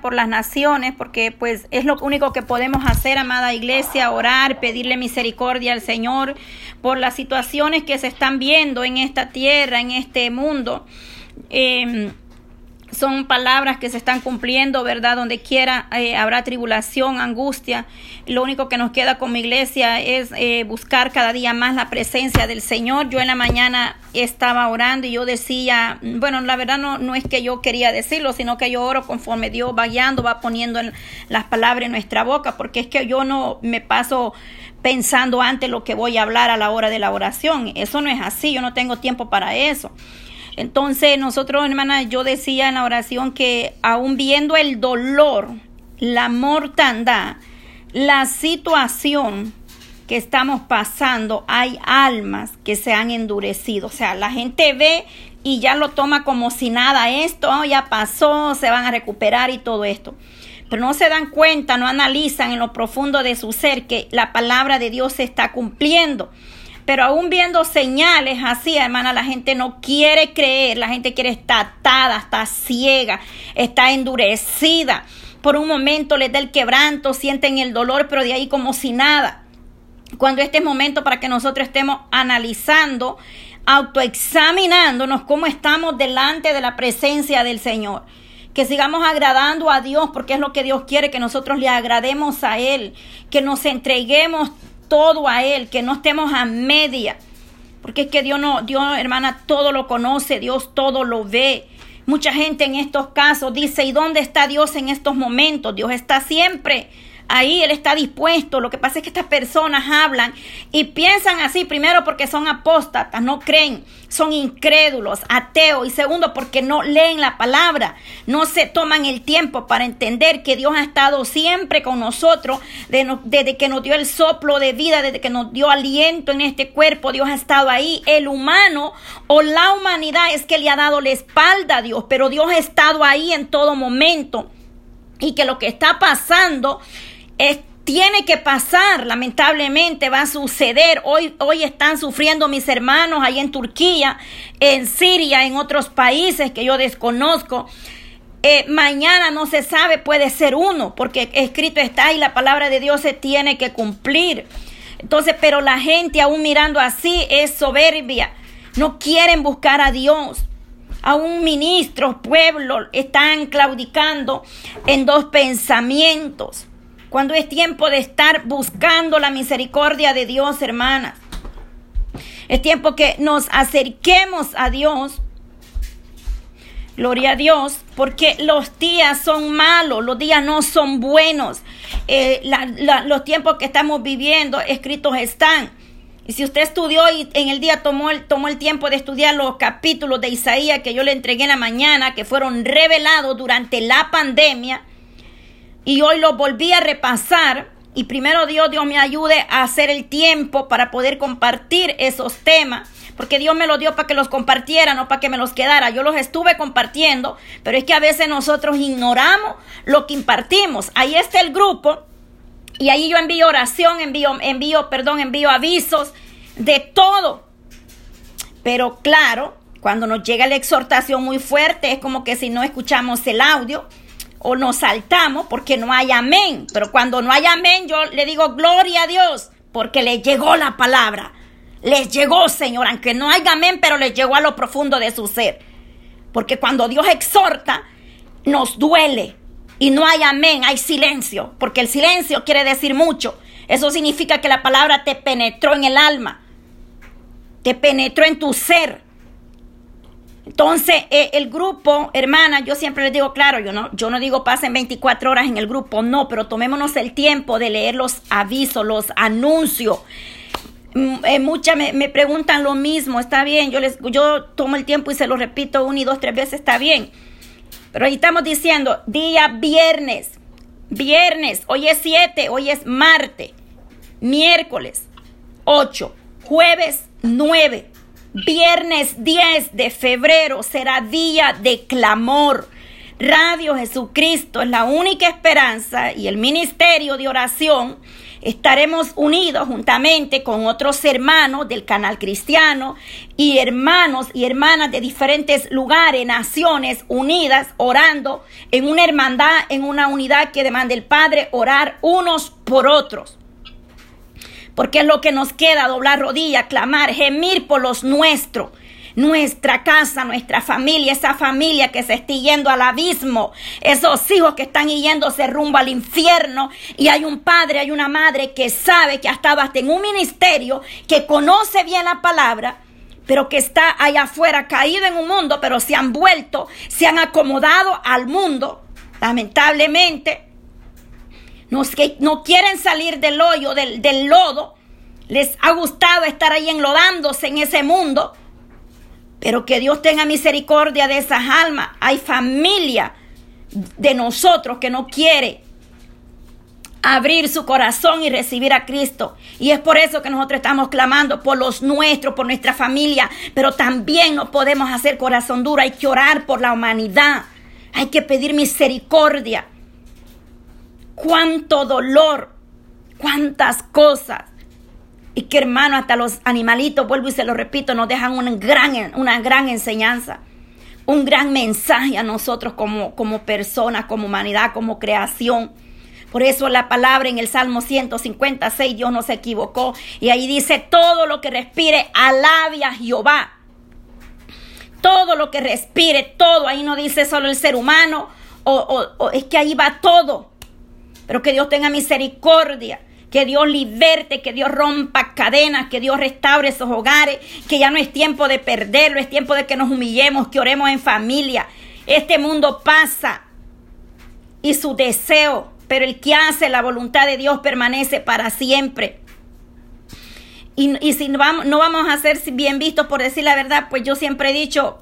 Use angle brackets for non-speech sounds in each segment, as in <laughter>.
por las naciones, porque pues es lo único que podemos hacer, amada iglesia, orar, pedirle misericordia al Señor por las situaciones que se están viendo en esta tierra, en este mundo. Eh, son palabras que se están cumpliendo, ¿verdad? Donde quiera eh, habrá tribulación, angustia. Lo único que nos queda como iglesia es eh, buscar cada día más la presencia del Señor. Yo en la mañana estaba orando y yo decía, bueno, la verdad no, no es que yo quería decirlo, sino que yo oro conforme Dios va guiando, va poniendo las palabras en nuestra boca, porque es que yo no me paso pensando antes lo que voy a hablar a la hora de la oración. Eso no es así, yo no tengo tiempo para eso. Entonces nosotros, hermana, yo decía en la oración que aún viendo el dolor, la mortandad, la situación que estamos pasando, hay almas que se han endurecido. O sea, la gente ve y ya lo toma como si nada, esto ya pasó, se van a recuperar y todo esto. Pero no se dan cuenta, no analizan en lo profundo de su ser que la palabra de Dios se está cumpliendo. Pero aún viendo señales así, hermana, la gente no quiere creer, la gente quiere estar atada, está ciega, está endurecida. Por un momento les da el quebranto, sienten el dolor, pero de ahí como si nada. Cuando este es momento para que nosotros estemos analizando, autoexaminándonos cómo estamos delante de la presencia del Señor que sigamos agradando a Dios, porque es lo que Dios quiere, que nosotros le agrademos a Él, que nos entreguemos todo a Él, que no estemos a media. Porque es que Dios no, Dios, hermana, todo lo conoce, Dios todo lo ve. Mucha gente en estos casos dice, ¿y dónde está Dios en estos momentos? Dios está siempre ahí Él está dispuesto. Lo que pasa es que estas personas hablan y piensan así, primero porque son apóstatas, no creen, son incrédulos, ateos, y segundo porque no leen la palabra, no se toman el tiempo para entender que Dios ha estado siempre con nosotros desde que nos dio el soplo de vida, desde que nos dio aliento en este cuerpo, Dios ha estado ahí. El humano o la humanidad es que le ha dado la espalda a Dios, pero Dios ha estado ahí en todo momento. Y que lo que está pasando tiene que pasar, lamentablemente va a suceder. Hoy, hoy están sufriendo mis hermanos ahí en Turquía, en Siria, en otros países que yo desconozco. Eh, mañana no se sabe, puede ser uno, porque escrito está y la palabra de Dios se tiene que cumplir. Entonces, pero la gente aún mirando así es soberbia. No quieren buscar a Dios. Aún ministros, pueblos están claudicando en dos pensamientos cuando es tiempo de estar buscando la misericordia de Dios, hermanas. Es tiempo que nos acerquemos a Dios. Gloria a Dios, porque los días son malos, los días no son buenos. Eh, los tiempos que estamos viviendo escritos están. Y si usted estudió y en el día tomó el, tomó el tiempo de estudiar los capítulos de Isaías que yo le entregué en la mañana, que fueron revelados durante la pandemia, y hoy lo volví a repasar. Y primero Dios, Dios me ayude a hacer el tiempo para poder compartir esos temas. Porque Dios me los dio para que los compartiera, no para que me los quedara. Yo los estuve compartiendo, pero es que a veces nosotros ignoramos lo que impartimos. Ahí está el grupo y ahí yo envío oración, envío, envío, perdón, envío avisos de todo. Pero claro, cuando nos llega la exhortación muy fuerte, es como que si no escuchamos el audio, o nos saltamos porque no hay amén. Pero cuando no hay amén, yo le digo gloria a Dios porque le llegó la palabra. Les llegó, Señor, aunque no haya amén, pero les llegó a lo profundo de su ser. Porque cuando Dios exhorta, nos duele. Y no hay amén, hay silencio. Porque el silencio quiere decir mucho. Eso significa que la palabra te penetró en el alma. Te penetró en tu ser. Entonces, eh, el grupo, hermana, yo siempre les digo, claro, yo no, yo no digo pasen 24 horas en el grupo, no, pero tomémonos el tiempo de leer los avisos, los anuncios. Mm, eh, muchas me, preguntan lo mismo, está bien, yo, les, yo tomo el tiempo y se lo repito una y dos, tres veces, está bien. Pero ahí estamos diciendo, día viernes, viernes, hoy es 7, hoy es martes, miércoles 8, jueves 9, Viernes 10 de febrero será día de clamor. Radio Jesucristo es la única esperanza y el ministerio de oración estaremos unidos juntamente con otros hermanos del canal cristiano y hermanos y hermanas de diferentes lugares, naciones unidas, orando en una hermandad, en una unidad que demanda el Padre, orar unos por otros. Porque es lo que nos queda, doblar rodillas, clamar, gemir por los nuestros nuestra casa, nuestra familia, esa familia que se está yendo al abismo, esos hijos que están yéndose rumbo al infierno y hay un padre, hay una madre que sabe que ha estado hasta en un ministerio, que conoce bien la palabra, pero que está allá afuera caído en un mundo, pero se han vuelto, se han acomodado al mundo, lamentablemente. Que no quieren salir del hoyo, del, del lodo. Les ha gustado estar ahí enlodándose en ese mundo pero que Dios tenga misericordia de esas almas. Hay familia de nosotros que no quiere abrir su corazón y recibir a Cristo. Y es por eso que nosotros estamos clamando por los nuestros, por nuestra familia. Pero también no podemos hacer corazón duro. Hay que orar por la humanidad. Hay que pedir misericordia. Cuánto dolor, cuántas cosas. Y que hermano, hasta los animalitos, vuelvo y se lo repito, nos dejan una gran, una gran enseñanza, un gran mensaje a nosotros como, como personas, como humanidad, como creación. Por eso la palabra en el Salmo 156, Dios no se equivocó. Y ahí dice, todo lo que respire, alabe a Jehová. Todo lo que respire, todo. Ahí no dice solo el ser humano, o es que ahí va todo. Pero que Dios tenga misericordia que Dios liberte, que Dios rompa cadenas, que Dios restaure esos hogares, que ya no es tiempo de perderlo, es tiempo de que nos humillemos, que oremos en familia. Este mundo pasa y su deseo, pero el que hace la voluntad de Dios permanece para siempre. Y, si no vamos, no vamos a ser bien vistos por decir la verdad, pues yo siempre he dicho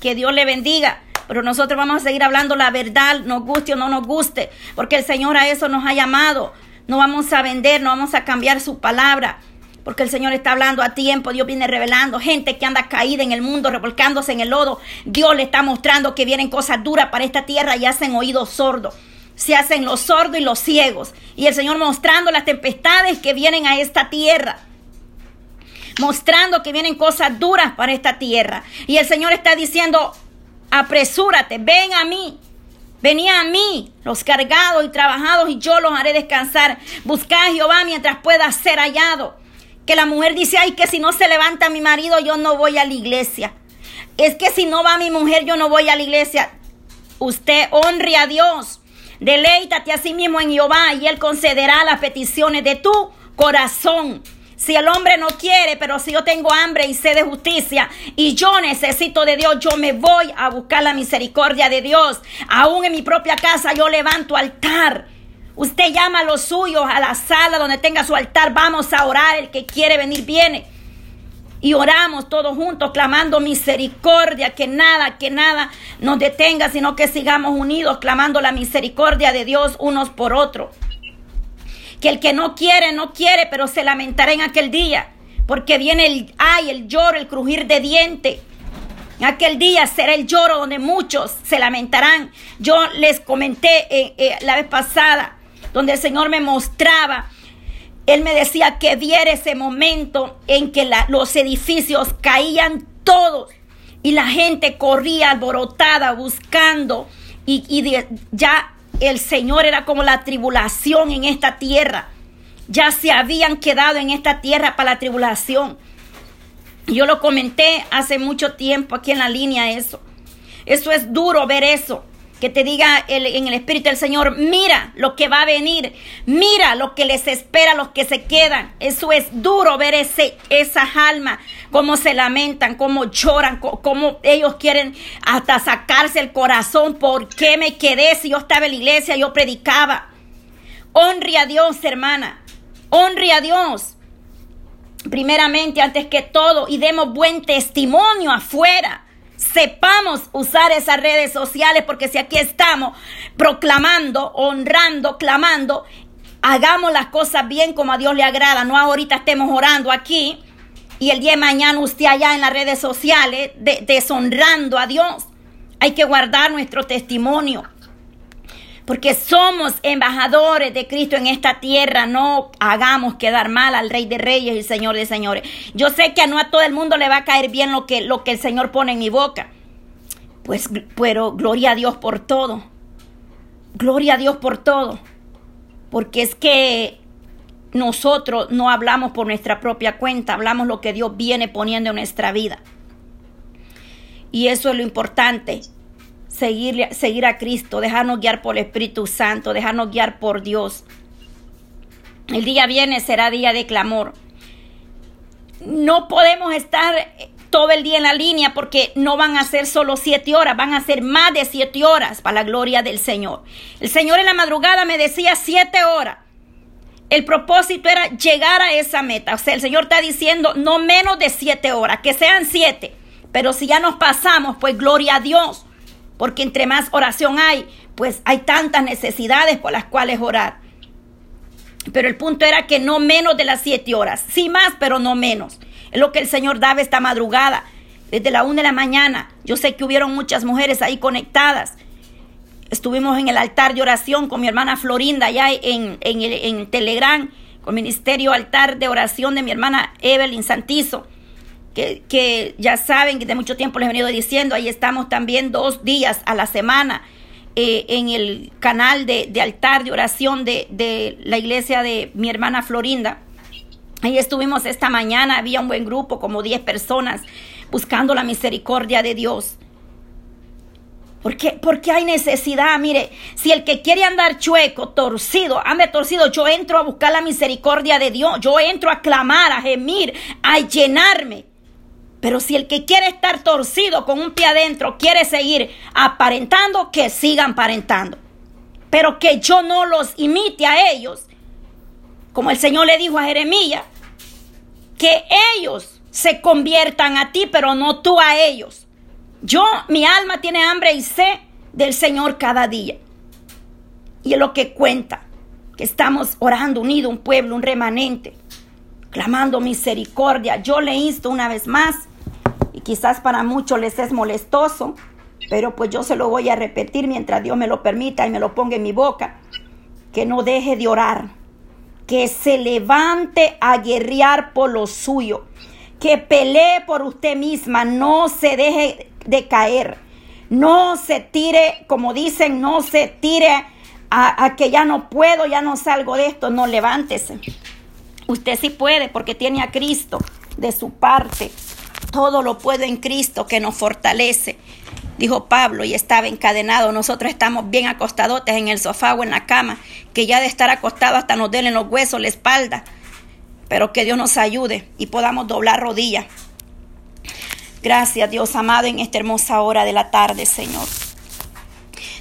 que Dios le bendiga pero nosotros vamos a seguir hablando la verdad, nos guste o no nos guste, porque el Señor a eso nos ha llamado, no vamos a vender, no vamos a cambiar su palabra. Porque el Señor está hablando a tiempo, Dios viene revelando gente que anda caída en el mundo, revolcándose en el lodo. Dios le está mostrando que vienen cosas duras para esta tierra y hacen oídos sordos. Se hacen los sordos y los ciegos. Y el Señor mostrando las tempestades que vienen a esta tierra. Mostrando que vienen cosas duras para esta tierra. Y el Señor está diciendo, apresúrate, ven a mí. Venía a mí, los cargados y trabajados, y yo los haré descansar. Buscad a Jehová mientras pueda ser hallado. Que la mujer dice, ay, que si no se levanta mi marido, yo no voy a la iglesia. Es que si no va mi mujer, yo no voy a la iglesia. Usted honre a Dios. Deleítate a sí mismo en Jehová y Él concederá las peticiones de tu corazón. Si el hombre no quiere, pero si yo tengo hambre y sed de justicia y yo necesito de Dios, yo me voy a buscar la misericordia de Dios. Aún en mi propia casa yo levanto altar. Usted llama a los suyos a la sala donde tenga su altar. Vamos a orar. El que quiere venir viene. Y oramos todos juntos clamando misericordia, que nada, que nada nos detenga, sino que sigamos unidos clamando la misericordia de Dios unos por otros que el que no quiere, no quiere, pero se lamentará en aquel día, porque viene el ay, el lloro, el crujir de diente. En aquel día será el lloro donde muchos se lamentarán. Yo les comenté eh, eh, la vez pasada, donde el Señor me mostraba, Él me decía que viera ese momento en que los edificios caían todos y la gente corría alborotada buscando y, y ya el Señor era como la tribulación en esta tierra. Ya se habían quedado en esta tierra para la tribulación. Yo lo comenté hace mucho tiempo aquí en la línea eso. Eso es duro ver eso que te diga en el Espíritu del Señor, mira lo que va a venir, mira lo que les espera a los que se quedan. Eso es duro ver ese, esas almas, cómo se lamentan, cómo lloran, cómo ellos quieren hasta sacarse el corazón. ¿Por qué me quedé si yo estaba en la iglesia, yo predicaba? Honre a Dios, hermana, honre a Dios. Primeramente, antes que todo, y demos buen testimonio afuera sepamos usar esas redes sociales, porque si aquí estamos proclamando, honrando, clamando, hagamos las cosas bien como a Dios le agrada, no ahorita estemos orando aquí y el día de mañana usted allá en las redes sociales deshonrando a Dios. Hay que guardar nuestro testimonio. Porque somos embajadores de Cristo en esta tierra, no hagamos quedar mal al Rey de Reyes y Señor de Señores. Yo sé que no a todo el mundo le va a caer bien lo que, lo que el Señor pone en mi boca. Pues, pero gloria a Dios por todo. Gloria a Dios por todo. Porque es que nosotros no hablamos por nuestra propia cuenta, hablamos lo que Dios viene poniendo en nuestra vida. Y eso es lo importante seguir, seguir a Cristo, dejarnos guiar por el Espíritu Santo, dejarnos guiar por Dios. El día viernes será día de clamor. No podemos estar todo el día en la línea porque no van a ser solo siete horas, van a ser más de siete horas para la gloria del Señor. El Señor en la madrugada me decía siete horas. El propósito era llegar a esa meta. O sea, el Señor está diciendo no menos de siete horas, que sean siete. Pero si ya nos pasamos, pues gloria a Dios porque entre más oración hay, pues hay tantas necesidades por las cuales orar. Pero el punto era que no menos de las siete horas, sí más, pero no menos. Es lo que el Señor daba esta madrugada, desde la una de la mañana. Yo sé que hubieron muchas mujeres ahí conectadas. Estuvimos en el altar de oración con mi hermana Florinda, allá en, en, en Telegram, con Ministerio Altar de Oración de mi hermana Evelyn Santizo que, ya saben que de mucho tiempo les he venido diciendo, ahí estamos también dos días a la semana eh, en el canal de, altar de oración de, de la iglesia de mi hermana Florinda. Ahí estuvimos esta mañana, había un buen grupo, como 10 personas, buscando la misericordia de Dios. Porque, porque hay necesidad, mire, si el que quiere andar chueco, torcido, ande torcido, yo entro a buscar la misericordia de Dios, yo entro a clamar, a gemir, a llenarme. Pero si el que quiere estar torcido con un pie adentro quiere seguir aparentando, que sigan aparentando. Pero que yo no los imite a ellos. Como el Señor le dijo a Jeremías, que ellos se conviertan a ti, pero no tú a ellos. Yo, mi alma tiene hambre y sed del Señor cada día. Y es lo que cuenta, que estamos orando unido, un pueblo, un remanente clamando misericordia. Yo le insto una vez más, quizás para muchos les es molestoso, pero pues yo se lo voy a repetir mientras Dios me lo permita y me lo ponga en mi boca, que no deje de orar, que se levante a guerrear por lo suyo, que pelee por usted misma, no se deje de caer, no se tire, como dicen, no se tire a, a que ya no puedo, ya no salgo de esto, no levántese. Usted sí puede porque tiene a Cristo de su parte. Todo lo puede en Cristo que nos fortalece. Dijo Pablo y estaba encadenado. Nosotros estamos bien acostadotes en el sofá o en la cama, que ya de estar acostado hasta nos den los huesos, la espalda. Pero que Dios nos ayude y podamos doblar rodillas. Gracias Dios amado en esta hermosa hora de la tarde, Señor.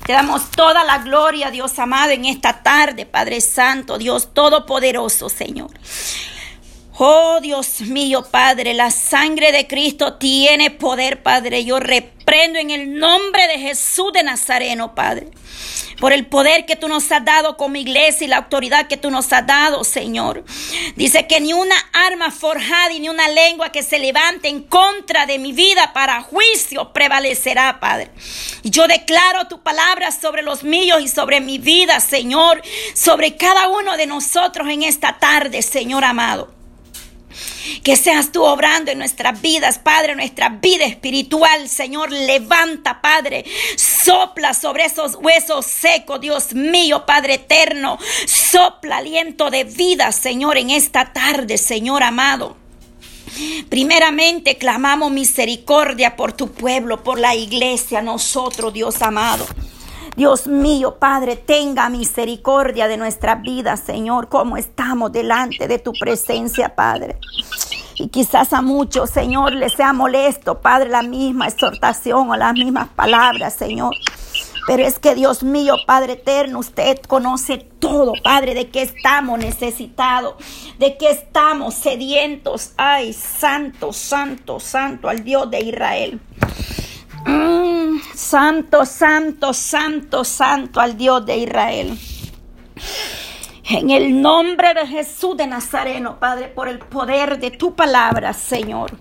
Te damos toda la gloria, Dios amado, en esta tarde, Padre Santo, Dios Todopoderoso, Señor. Oh Dios mío, Padre, la sangre de Cristo tiene poder, Padre. Yo reprendo en el nombre de Jesús de Nazareno, Padre por el poder que tú nos has dado como iglesia y la autoridad que tú nos has dado, Señor. Dice que ni una arma forjada y ni una lengua que se levante en contra de mi vida para juicio prevalecerá, Padre. Y yo declaro tu palabra sobre los míos y sobre mi vida, Señor, sobre cada uno de nosotros en esta tarde, Señor amado. Que seas tú obrando en nuestras vidas, Padre, nuestra vida espiritual, Señor. Levanta, Padre. Sopla sobre esos huesos secos, Dios mío, Padre eterno. Sopla aliento de vida, Señor, en esta tarde, Señor amado. Primeramente clamamos misericordia por tu pueblo, por la iglesia, nosotros, Dios amado. Dios mío, Padre, tenga misericordia de nuestra vida, Señor, como estamos delante de tu presencia, Padre. Y quizás a muchos, Señor, les sea molesto, Padre, la misma exhortación o las mismas palabras, Señor. Pero es que Dios mío, Padre eterno, usted conoce todo, Padre, de qué estamos necesitados, de qué estamos sedientos. Ay, santo, santo, santo al Dios de Israel. Santo, santo, santo, santo al Dios de Israel. En el nombre de Jesús de Nazareno, Padre, por el poder de tu palabra, Señor.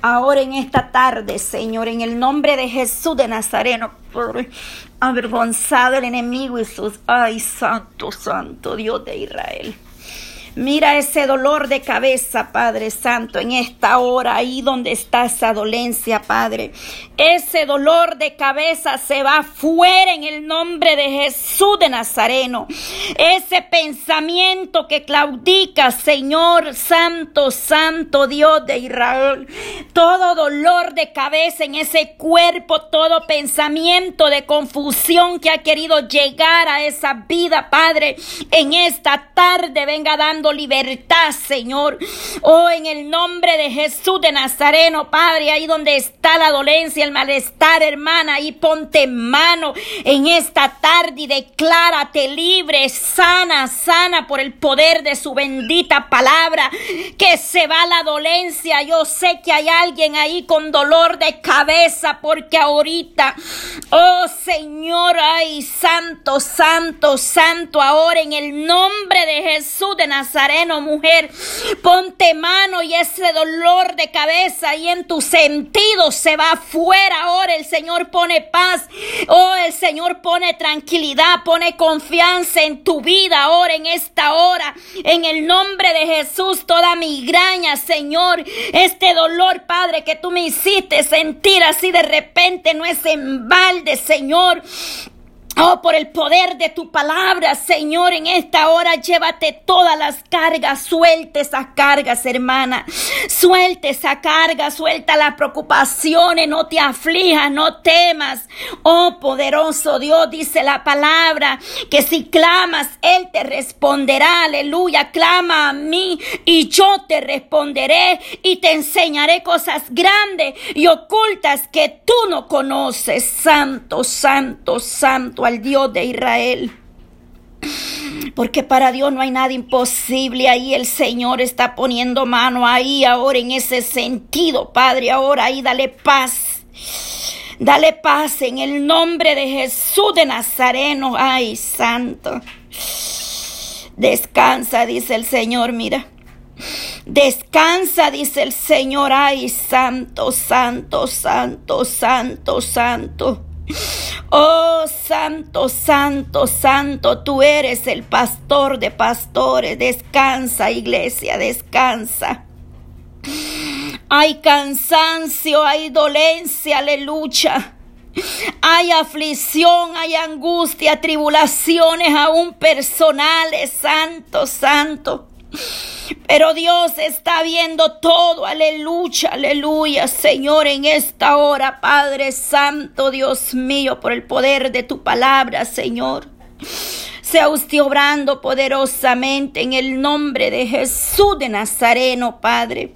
ahora en esta tarde, Señor, en el nombre de Jesús de Nazareno, avergonzado el enemigo y sus, ay, santo, santo Dios de Israel. Mira ese dolor de cabeza, Padre Santo, en esta hora, ahí donde está esa dolencia, Padre. Ese dolor de cabeza se va fuera en el nombre de Jesús de Nazareno. Ese pensamiento que claudica, Señor Santo, Santo Dios de Israel. Todo dolor de cabeza en ese cuerpo, todo pensamiento de confusión que ha querido llegar a esa vida, Padre, en esta tarde venga dando libertad, Señor. Oh, en el nombre de Jesús de Nazareno, Padre, ahí donde está la dolencia, el malestar, hermana, ahí ponte mano en esta tarde y declárate libre, sana, sana por el poder de su bendita palabra. Que se va la dolencia. Yo sé que hay alguien ahí con dolor de cabeza porque ahorita, oh Señor, ay, santo, santo, santo, ahora en el nombre de Jesús de Nazareno Nazareno, mujer, ponte mano y ese dolor de cabeza y en tus sentidos se va afuera. Ahora el Señor pone paz. Oh, el Señor pone tranquilidad, pone confianza en tu vida ahora, en esta hora. En el nombre de Jesús, toda migraña, Señor, este dolor, Padre, que tú me hiciste sentir así de repente, no es en balde, Señor. Oh, por el poder de tu palabra, Señor, en esta hora llévate todas las cargas, suelte esas cargas, hermana. Suelte esa carga, suelta las preocupaciones, no te aflijas, no temas. Oh, poderoso Dios, dice la palabra, que si clamas, Él te responderá. Aleluya, clama a mí y yo te responderé y te enseñaré cosas grandes y ocultas que tú no conoces. Santo, santo, santo al Dios de Israel. Porque para Dios no hay nada imposible. Ahí el Señor está poniendo mano ahí ahora en ese sentido, Padre. Ahora ahí dale paz. Dale paz en el nombre de Jesús de Nazareno. Ay, santo. Descansa, dice el Señor, mira. Descansa, dice el Señor. Ay, santo, santo, santo, santo, santo. Oh, santo, santo, santo, tú eres el pastor de pastores. Descansa, iglesia, descansa. Hay cansancio, hay dolencia, aleluya. Hay aflicción, hay angustia, tribulaciones aún personales, santo, santo. Pero Dios está viendo todo, aleluya, aleluya, Señor, en esta hora, Padre Santo, Dios mío, por el poder de tu palabra, Señor. Sea usted obrando poderosamente en el nombre de Jesús de Nazareno, Padre.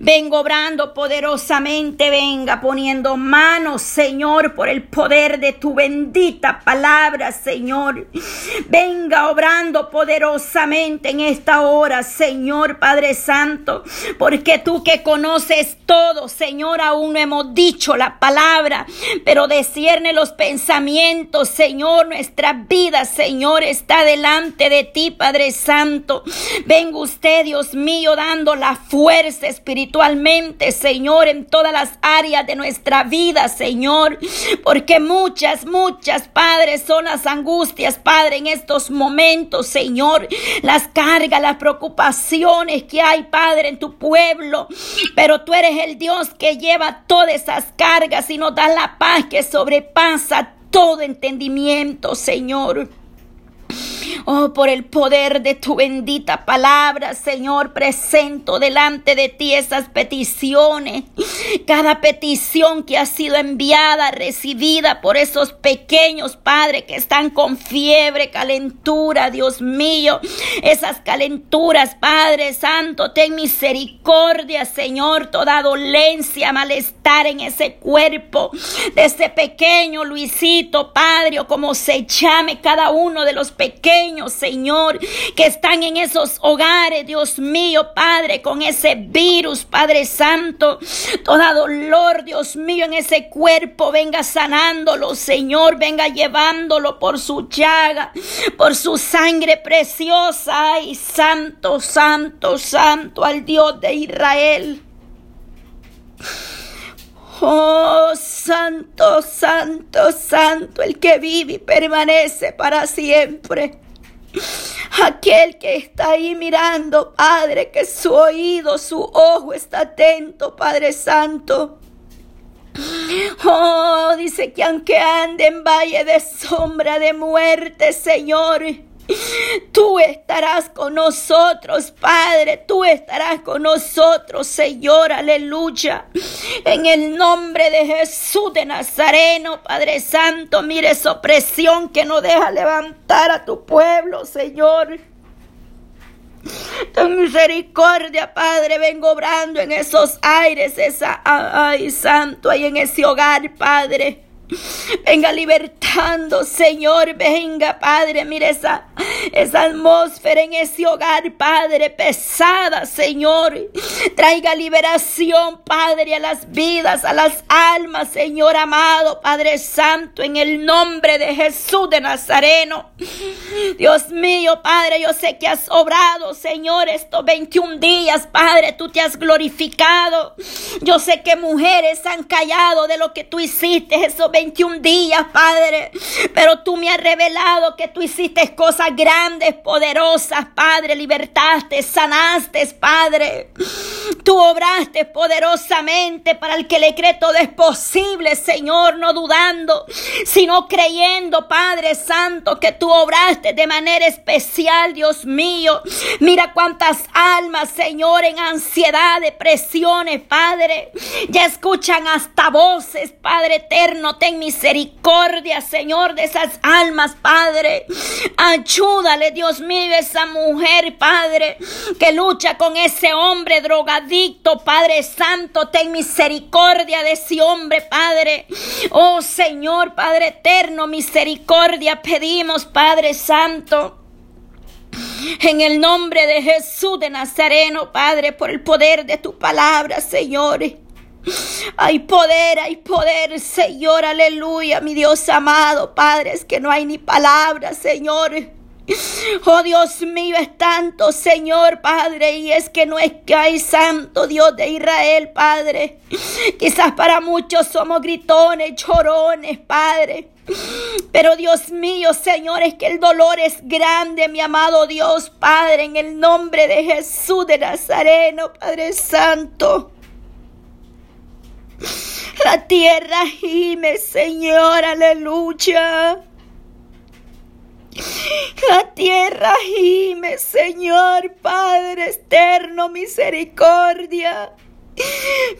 Vengo obrando poderosamente, venga poniendo manos, Señor, por el poder de tu bendita palabra, Señor. Venga obrando poderosamente en esta hora, Señor Padre Santo, porque tú que conoces todo, Señor, aún no hemos dicho la palabra, pero descierne los pensamientos, Señor, nuestra vida, Señor, está delante de ti, Padre Santo. Venga usted, Dios mío, dando la fuerza espiritualmente, Señor, en todas las áreas de nuestra vida, Señor. Porque muchas, muchas, Padre, son las angustias, Padre, en estos momentos, Señor. Las cargas, las preocupaciones que hay, Padre, en tu pueblo. Pero tú eres el Dios que lleva todas esas cargas y nos da la paz que sobrepasa todo entendimiento, Señor. Oh, por el poder de tu bendita palabra, Señor, presento delante de ti esas peticiones. Cada petición que ha sido enviada, recibida por esos pequeños, Padre, que están con fiebre, calentura, Dios mío. Esas calenturas, Padre Santo, ten misericordia, Señor, toda dolencia, malestar en ese cuerpo de ese pequeño Luisito, Padre, o como se llame cada uno de los pequeños Señor, que están en esos hogares, Dios mío, Padre, con ese virus, Padre Santo. Toda dolor, Dios mío, en ese cuerpo, venga sanándolo, Señor, venga llevándolo por su llaga, por su sangre preciosa. Ay, santo, santo, santo al Dios de Israel. Oh, santo, santo, santo, el que vive y permanece para siempre. Aquel que está ahí mirando, Padre, que su oído, su ojo está atento, Padre Santo. Oh, dice que aunque ande en valle de sombra de muerte, Señor, Tú estarás con nosotros, Padre. Tú estarás con nosotros, Señor. Aleluya. En el nombre de Jesús de Nazareno, Padre Santo, mire esa opresión que no deja levantar a tu pueblo, Señor. Ten misericordia, Padre, vengo obrando en esos aires, esa, ay, santo, ahí en ese hogar, Padre. Venga libertando, Señor, venga, Padre, mire esa, esa atmósfera en ese hogar, Padre, pesada, Señor. Traiga liberación, Padre, a las vidas, a las almas, Señor amado, Padre Santo, en el nombre de Jesús de Nazareno. Dios mío, Padre, yo sé que has obrado, Señor, estos 21 días, Padre, tú te has glorificado. Yo sé que mujeres han callado de lo que tú hiciste esos 21 días, Padre. Pero tú me has revelado que tú hiciste cosas grandes, poderosas, Padre. Libertaste, sanaste, Padre. Tú obraste poderosamente para el que le cree todo es posible, Señor, no dudando, sino creyendo, Padre Santo, que tú obraste de manera especial, Dios mío. Mira cuántas almas, Señor, en ansiedad, depresiones, Padre, ya escuchan hasta voces, Padre eterno ten misericordia, Señor, de esas almas, Padre. Ayúdale, Dios mío, esa mujer, Padre, que lucha con ese hombre drogadicto, Padre Santo. Ten misericordia de ese hombre, Padre. Oh Señor, Padre eterno, misericordia pedimos, Padre Santo. En el nombre de Jesús de Nazareno, Padre, por el poder de tu palabra, Señor. Hay poder, hay poder, Señor, aleluya, mi Dios amado, Padre, es que no hay ni palabras, Señor. Oh Dios mío, es tanto, Señor Padre, y es que no es que hay santo Dios de Israel, Padre. Quizás para muchos somos gritones, chorones, Padre. Pero Dios mío, Señor, es que el dolor es grande, mi amado Dios, Padre, en el nombre de Jesús de Nazareno, Padre Santo. La tierra gime, Señor, aleluya. La tierra gime, Señor, Padre eterno, misericordia.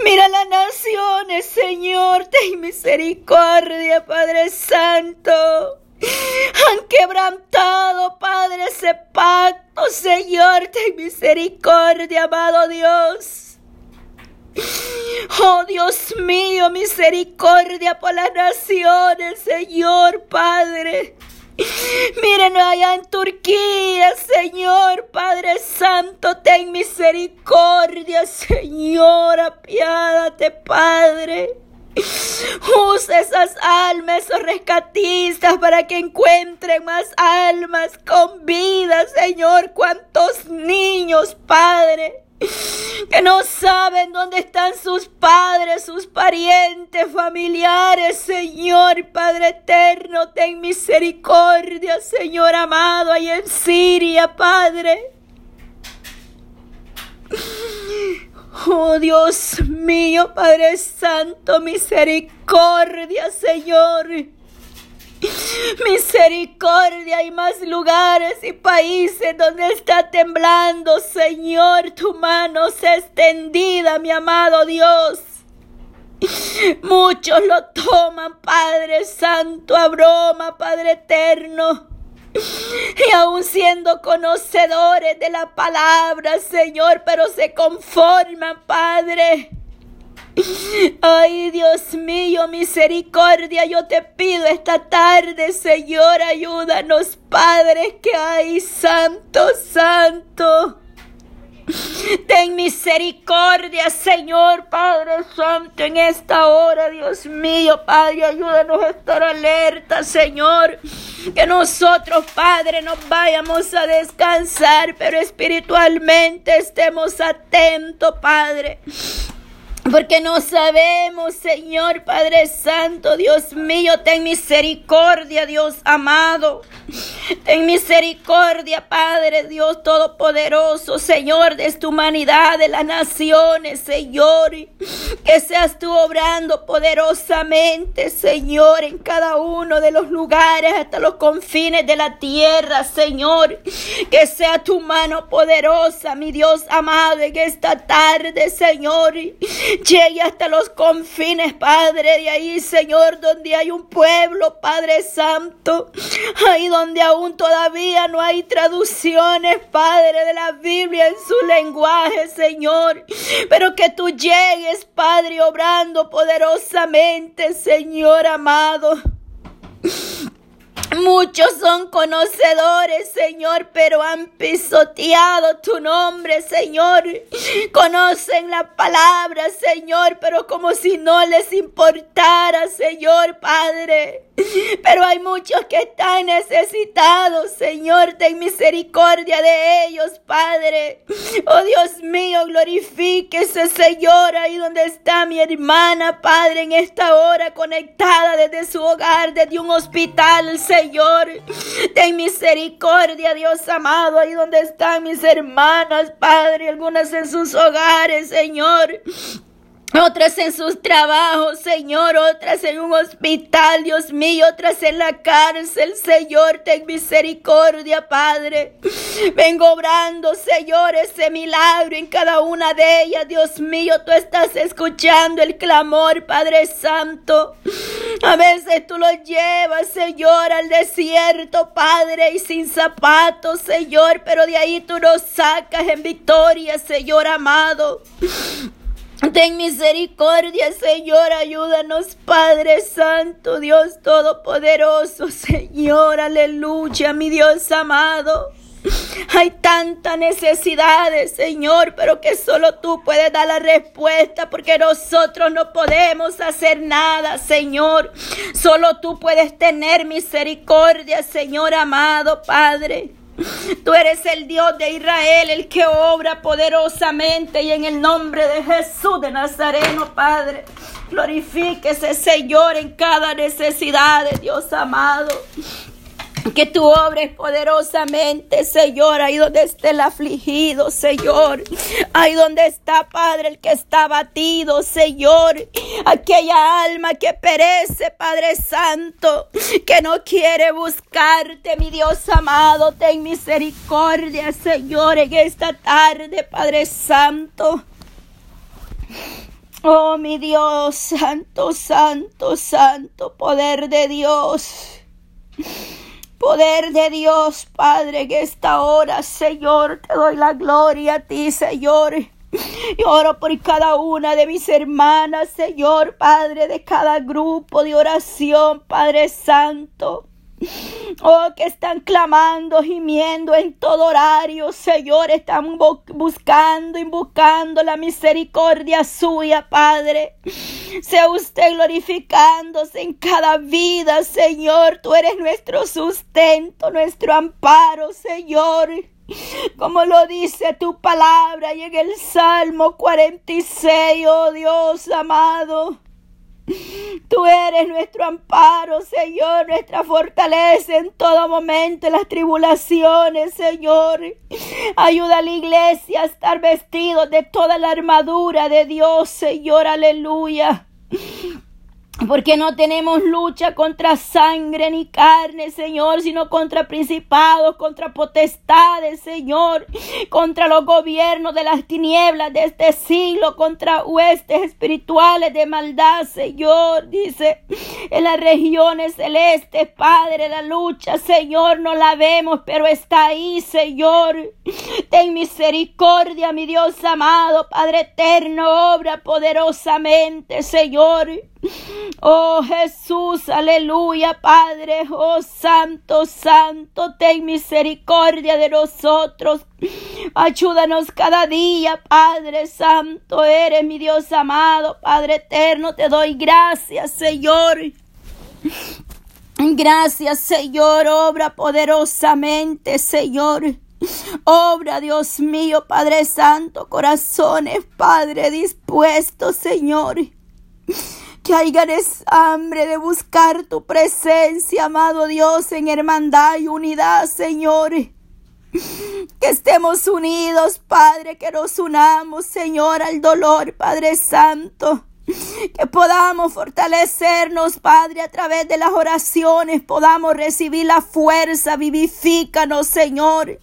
Mira las naciones, Señor, ten misericordia, Padre Santo. Han quebrantado, Padre, ese pacto, Señor, ten misericordia, amado Dios. Oh Dios mío, misericordia por las naciones, Señor Padre. Miren allá en Turquía, Señor Padre Santo, ten misericordia, Señor, apiádate, Padre. Usa esas almas, esos rescatistas, para que encuentren más almas con vida, Señor. Cuántos niños, Padre que no saben dónde están sus padres, sus parientes, familiares, Señor Padre eterno, ten misericordia, Señor amado, ahí en Siria, Padre. Oh Dios mío, Padre Santo, misericordia, Señor. Misericordia, hay más lugares y países donde está temblando, Señor, tu mano se extendida, mi amado Dios. Muchos lo toman, Padre Santo, a broma, Padre Eterno. Y aún siendo conocedores de la palabra, Señor, pero se conforman, Padre Ay, Dios mío, misericordia, yo te pido esta tarde, Señor, ayúdanos, Padre, que hay santo, santo. Ten misericordia, Señor Padre Santo, en esta hora, Dios mío, Padre, ayúdanos a estar alerta, Señor. Que nosotros, Padre, nos vayamos a descansar, pero espiritualmente estemos atentos, Padre Porque no sabemos, Señor Padre Santo, Dios mío, ten misericordia, Dios amado. Ten misericordia, Padre Dios Todopoderoso, Señor de esta humanidad, de las naciones, Señor. Que seas tú obrando poderosamente, Señor, en cada uno de los lugares, hasta los confines de la tierra, Señor. Que sea tu mano poderosa, mi Dios amado, en esta tarde, Señor. Llegue hasta los confines, Padre, de ahí, Señor, donde hay un pueblo, Padre Santo. Ahí donde aún todavía no hay traducciones, Padre, de la Biblia en su lenguaje, Señor. Pero que tú llegues, Padre, obrando poderosamente, Señor amado. Muchos son conocedores, Señor, pero han pisoteado tu nombre, Señor. Conocen la palabra, Señor, pero como si no les importara, Señor Padre. Pero hay muchos que están necesitados, Señor, ten misericordia de ellos, Padre. Oh Dios mío, glorifíquese, Señor, ahí donde está mi hermana, Padre, en esta hora conectada desde su hogar, desde un hospital, Señor. Ten misericordia, Dios amado, ahí donde están mis hermanas, Padre, algunas en sus hogares, Señor otras en sus trabajos, Señor, otras en un hospital, Dios mío, otras en la cárcel, Señor, ten misericordia, Padre. Vengo obrando, Señor, ese milagro en cada una de ellas, Dios mío, tú estás escuchando el clamor, Padre Santo. A veces tú lo llevas, Señor, al desierto, Padre, y sin zapatos, Señor, pero de ahí tú nos sacas en victoria, Señor amado. Ten misericordia, Señor, ayúdanos, Padre Santo, Dios Todopoderoso, Señor, aleluya, mi Dios amado. Hay tantas necesidades, Señor, pero que solo tú puedes dar la respuesta porque nosotros no podemos hacer nada, Señor. Solo tú puedes tener misericordia, Señor amado, Padre. Tú eres el Dios de Israel, el que obra poderosamente y en el nombre de Jesús de Nazareno, Padre. Glorifíquese, Señor, en cada necesidad de Dios amado. Que tú obres poderosamente, Señor, ahí donde esté el afligido, Señor. Ahí donde está, Padre, el que está abatido, Señor. Aquella alma que perece, Padre Santo, que no quiere buscarte, mi Dios amado. Ten misericordia, Señor, en esta tarde, Padre Santo. Oh, mi Dios, santo, santo, santo, poder de Dios. Poder de Dios, Padre, en esta hora, Señor, te doy la gloria a ti, Señor. Y oro por cada una de mis hermanas, Señor, Padre, de cada grupo de oración, Padre Santo. Oh, que están clamando, gimiendo en todo horario, Señor, están buscando y buscando la misericordia suya, Padre. Sea usted glorificándose en cada vida, Señor. Tú eres nuestro sustento, nuestro amparo, Señor. Como lo dice tu palabra y en el Salmo 46, oh Dios amado. Tú eres nuestro amparo, Señor, nuestra fortaleza en todo momento, en las tribulaciones, Señor. Ayuda a la iglesia a estar vestidos de toda la armadura de Dios, Señor, aleluya. Porque no tenemos lucha contra sangre ni carne, Señor, sino contra principados, contra potestades, Señor, contra los gobiernos de las tinieblas de este siglo, contra huestes espirituales de maldad, Señor, dice, en las regiones celestes, Padre, la lucha, Señor, no la vemos, pero está ahí, Señor. Ten misericordia, mi Dios amado, Padre eterno, obra poderosamente, Señor. Oh Jesús, aleluya, Padre, oh Santo, Santo, ten misericordia de nosotros. Ayúdanos cada día, Padre Santo, eres mi Dios amado, Padre eterno, te doy gracias, Señor. Gracias, Señor, obra poderosamente, Señor. Obra, Dios mío, Padre Santo, corazones, Padre, dispuestos, Señor. Que hayan hambre de buscar tu presencia, amado Dios, en hermandad y unidad, Señor. Que estemos unidos, Padre, que nos unamos, Señor, al dolor, Padre Santo. Que podamos fortalecernos, Padre, a través de las oraciones, podamos recibir la fuerza, vivifícanos, Señor.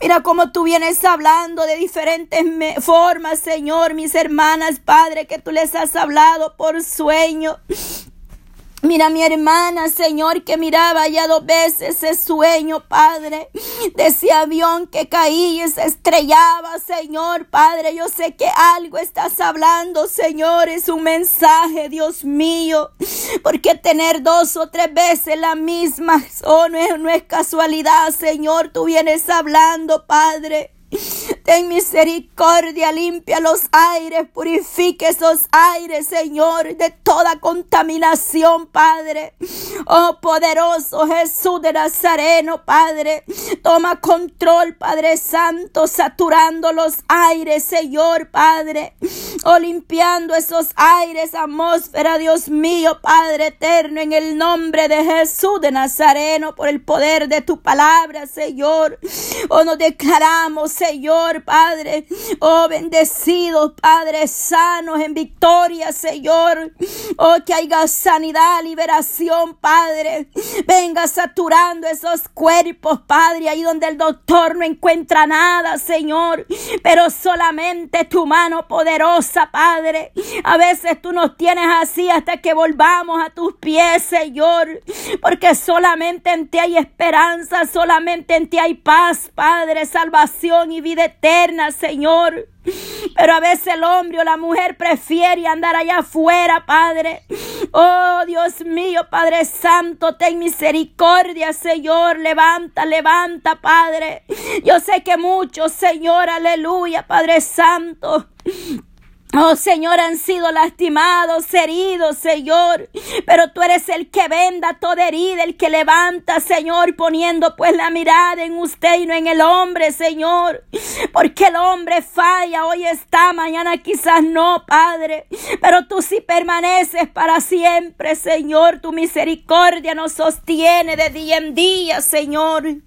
Mira cómo tú vienes hablando de diferentes formas, Señor, mis hermanas, Padre, que tú les has hablado por sueño. Mira mi hermana, Señor, que miraba ya dos veces ese sueño, Padre, de ese avión que caía y se estrellaba, Señor, Padre. Yo sé que algo estás hablando, Señor, es un mensaje, Dios mío, porque tener dos o tres veces la misma oh, no, es, no es casualidad, Señor, tú vienes hablando, Padre. <laughs> Ten misericordia, limpia los aires, purifique esos aires, Señor, de toda contaminación, Padre. Oh poderoso Jesús de Nazareno, Padre. Toma control, Padre Santo, saturando los aires, Señor, Padre. Oh limpiando esos aires, atmósfera, Dios mío, Padre eterno, en el nombre de Jesús de Nazareno, por el poder de tu palabra, Señor. Oh nos declaramos, Señor, Padre. Oh, bendecidos, Padre, sanos en victoria, Señor. Oh, que haya sanidad, liberación, Padre. Venga saturando esos cuerpos, Padre, ahí donde el doctor no encuentra nada, Señor. Pero solamente tu mano poderosa, Padre. A veces tú nos tienes así hasta que volvamos a tus pies, Señor. Porque solamente en ti hay esperanza, solamente en ti hay paz, Padre, y vida eterna, Señor. Pero a veces el hombre o la mujer prefiere andar allá afuera, Padre. Oh Dios mío, Padre Santo, ten misericordia, Señor. Levanta, levanta, Padre. Yo sé que muchos, Señor, aleluya, Padre Santo. Oh Señor, han sido lastimados, heridos, Señor. Pero tú eres el que venda toda herida, el que levanta, Señor, poniendo pues la mirada en usted y no en el hombre, Señor. Porque el hombre falla, hoy está, mañana quizás no, Padre. Pero tú sí permaneces para siempre, Señor. Tu misericordia nos sostiene de día en día, Señor.